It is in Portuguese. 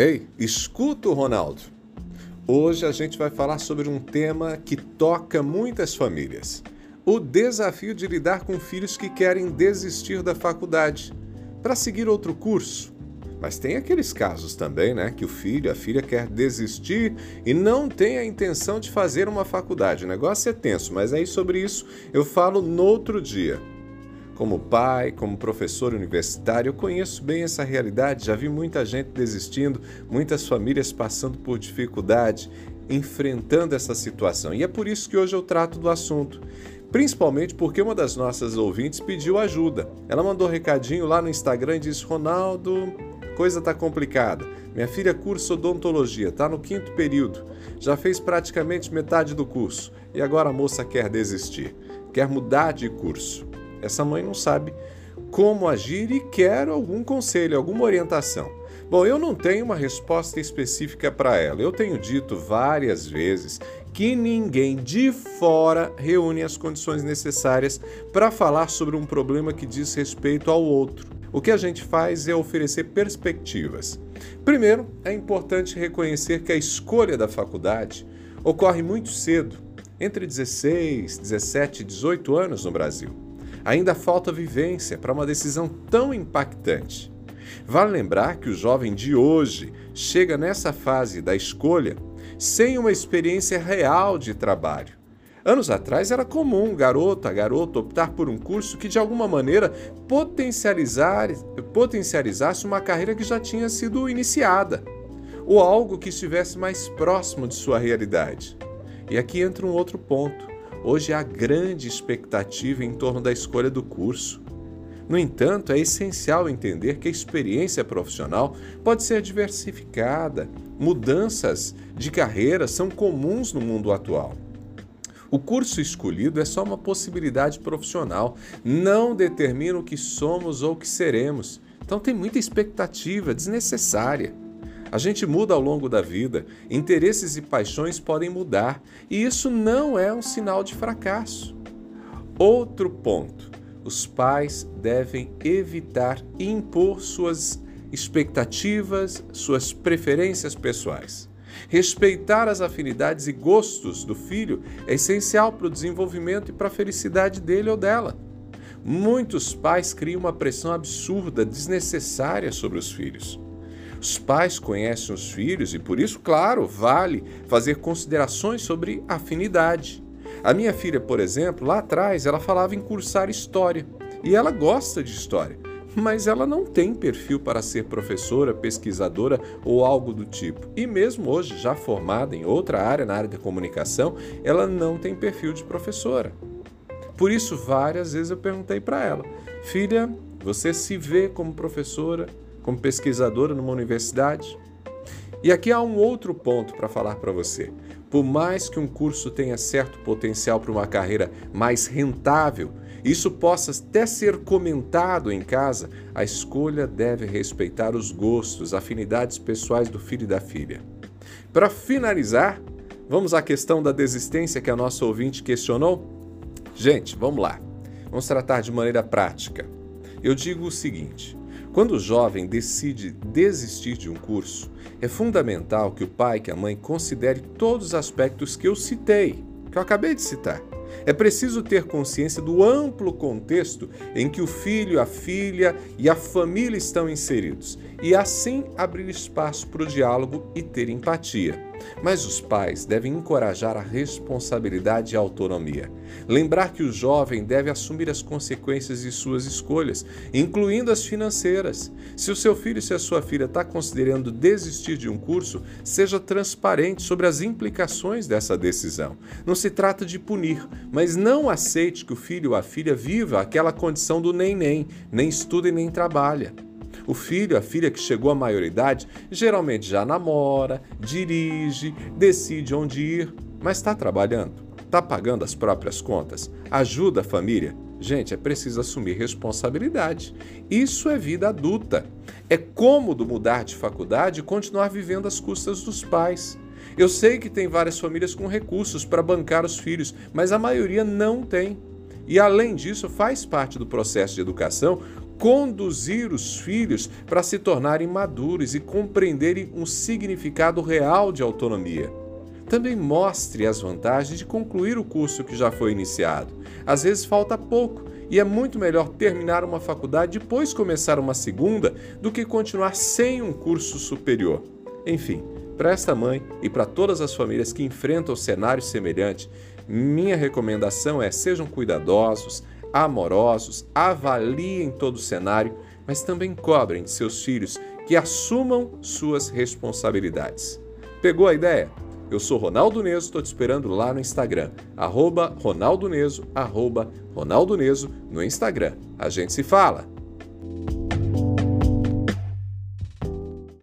Ei, escuta o Ronaldo. Hoje a gente vai falar sobre um tema que toca muitas famílias: o desafio de lidar com filhos que querem desistir da faculdade para seguir outro curso. Mas tem aqueles casos também, né, que o filho, a filha quer desistir e não tem a intenção de fazer uma faculdade. O negócio é tenso, mas aí sobre isso eu falo no outro dia. Como pai, como professor universitário, eu conheço bem essa realidade, já vi muita gente desistindo, muitas famílias passando por dificuldade, enfrentando essa situação. E é por isso que hoje eu trato do assunto. Principalmente porque uma das nossas ouvintes pediu ajuda. Ela mandou um recadinho lá no Instagram e disse: Ronaldo, coisa tá complicada. Minha filha cursa odontologia, tá no quinto período, já fez praticamente metade do curso e agora a moça quer desistir, quer mudar de curso. Essa mãe não sabe como agir e quer algum conselho, alguma orientação. Bom, eu não tenho uma resposta específica para ela. Eu tenho dito várias vezes que ninguém de fora reúne as condições necessárias para falar sobre um problema que diz respeito ao outro. O que a gente faz é oferecer perspectivas. Primeiro, é importante reconhecer que a escolha da faculdade ocorre muito cedo, entre 16, 17 e 18 anos no Brasil. Ainda falta vivência para uma decisão tão impactante. Vale lembrar que o jovem de hoje chega nessa fase da escolha sem uma experiência real de trabalho. Anos atrás era comum garota, garoto optar por um curso que de alguma maneira potencializar, potencializasse uma carreira que já tinha sido iniciada, ou algo que estivesse mais próximo de sua realidade. E aqui entra um outro ponto. Hoje há grande expectativa em torno da escolha do curso. No entanto, é essencial entender que a experiência profissional pode ser diversificada. Mudanças de carreira são comuns no mundo atual. O curso escolhido é só uma possibilidade profissional, não determina o que somos ou o que seremos. Então tem muita expectativa desnecessária. A gente muda ao longo da vida, interesses e paixões podem mudar, e isso não é um sinal de fracasso. Outro ponto: os pais devem evitar impor suas expectativas, suas preferências pessoais. Respeitar as afinidades e gostos do filho é essencial para o desenvolvimento e para a felicidade dele ou dela. Muitos pais criam uma pressão absurda, desnecessária sobre os filhos. Os pais conhecem os filhos e por isso, claro, vale fazer considerações sobre afinidade. A minha filha, por exemplo, lá atrás, ela falava em cursar história e ela gosta de história, mas ela não tem perfil para ser professora, pesquisadora ou algo do tipo. E mesmo hoje, já formada em outra área, na área da comunicação, ela não tem perfil de professora. Por isso, várias vezes eu perguntei para ela: Filha, você se vê como professora? Como pesquisadora numa universidade. E aqui há um outro ponto para falar para você. Por mais que um curso tenha certo potencial para uma carreira mais rentável, isso possa até ser comentado em casa, a escolha deve respeitar os gostos, afinidades pessoais do filho e da filha. Para finalizar, vamos à questão da desistência que a nossa ouvinte questionou? Gente, vamos lá. Vamos tratar de maneira prática. Eu digo o seguinte: quando o jovem decide desistir de um curso, é fundamental que o pai, que a mãe considere todos os aspectos que eu citei, que eu acabei de citar. É preciso ter consciência do amplo contexto em que o filho, a filha e a família estão inseridos e assim abrir espaço para o diálogo e ter empatia. Mas os pais devem encorajar a responsabilidade e a autonomia. Lembrar que o jovem deve assumir as consequências de suas escolhas, incluindo as financeiras. Se o seu filho e se a sua filha está considerando desistir de um curso, seja transparente sobre as implicações dessa decisão. Não se trata de punir, mas não aceite que o filho ou a filha viva aquela condição do nem-nem, nem estuda e nem trabalha. O filho, a filha que chegou à maioridade, geralmente já namora, dirige, decide onde ir, mas está trabalhando, está pagando as próprias contas, ajuda a família. Gente, é preciso assumir responsabilidade. Isso é vida adulta. É cômodo mudar de faculdade e continuar vivendo às custas dos pais. Eu sei que tem várias famílias com recursos para bancar os filhos, mas a maioria não tem. E além disso, faz parte do processo de educação conduzir os filhos para se tornarem maduros e compreenderem um significado real de autonomia. Também mostre as vantagens de concluir o curso que já foi iniciado. Às vezes falta pouco e é muito melhor terminar uma faculdade e depois começar uma segunda do que continuar sem um curso superior. Enfim, para esta mãe e para todas as famílias que enfrentam cenários semelhantes, minha recomendação é sejam cuidadosos, amorosos, avaliem todo o cenário, mas também cobrem de seus filhos que assumam suas responsabilidades. Pegou a ideia? Eu sou Ronaldo Neso, estou te esperando lá no Instagram, arroba Ronaldo Neso, arroba Ronaldo Neso no Instagram. A gente se fala!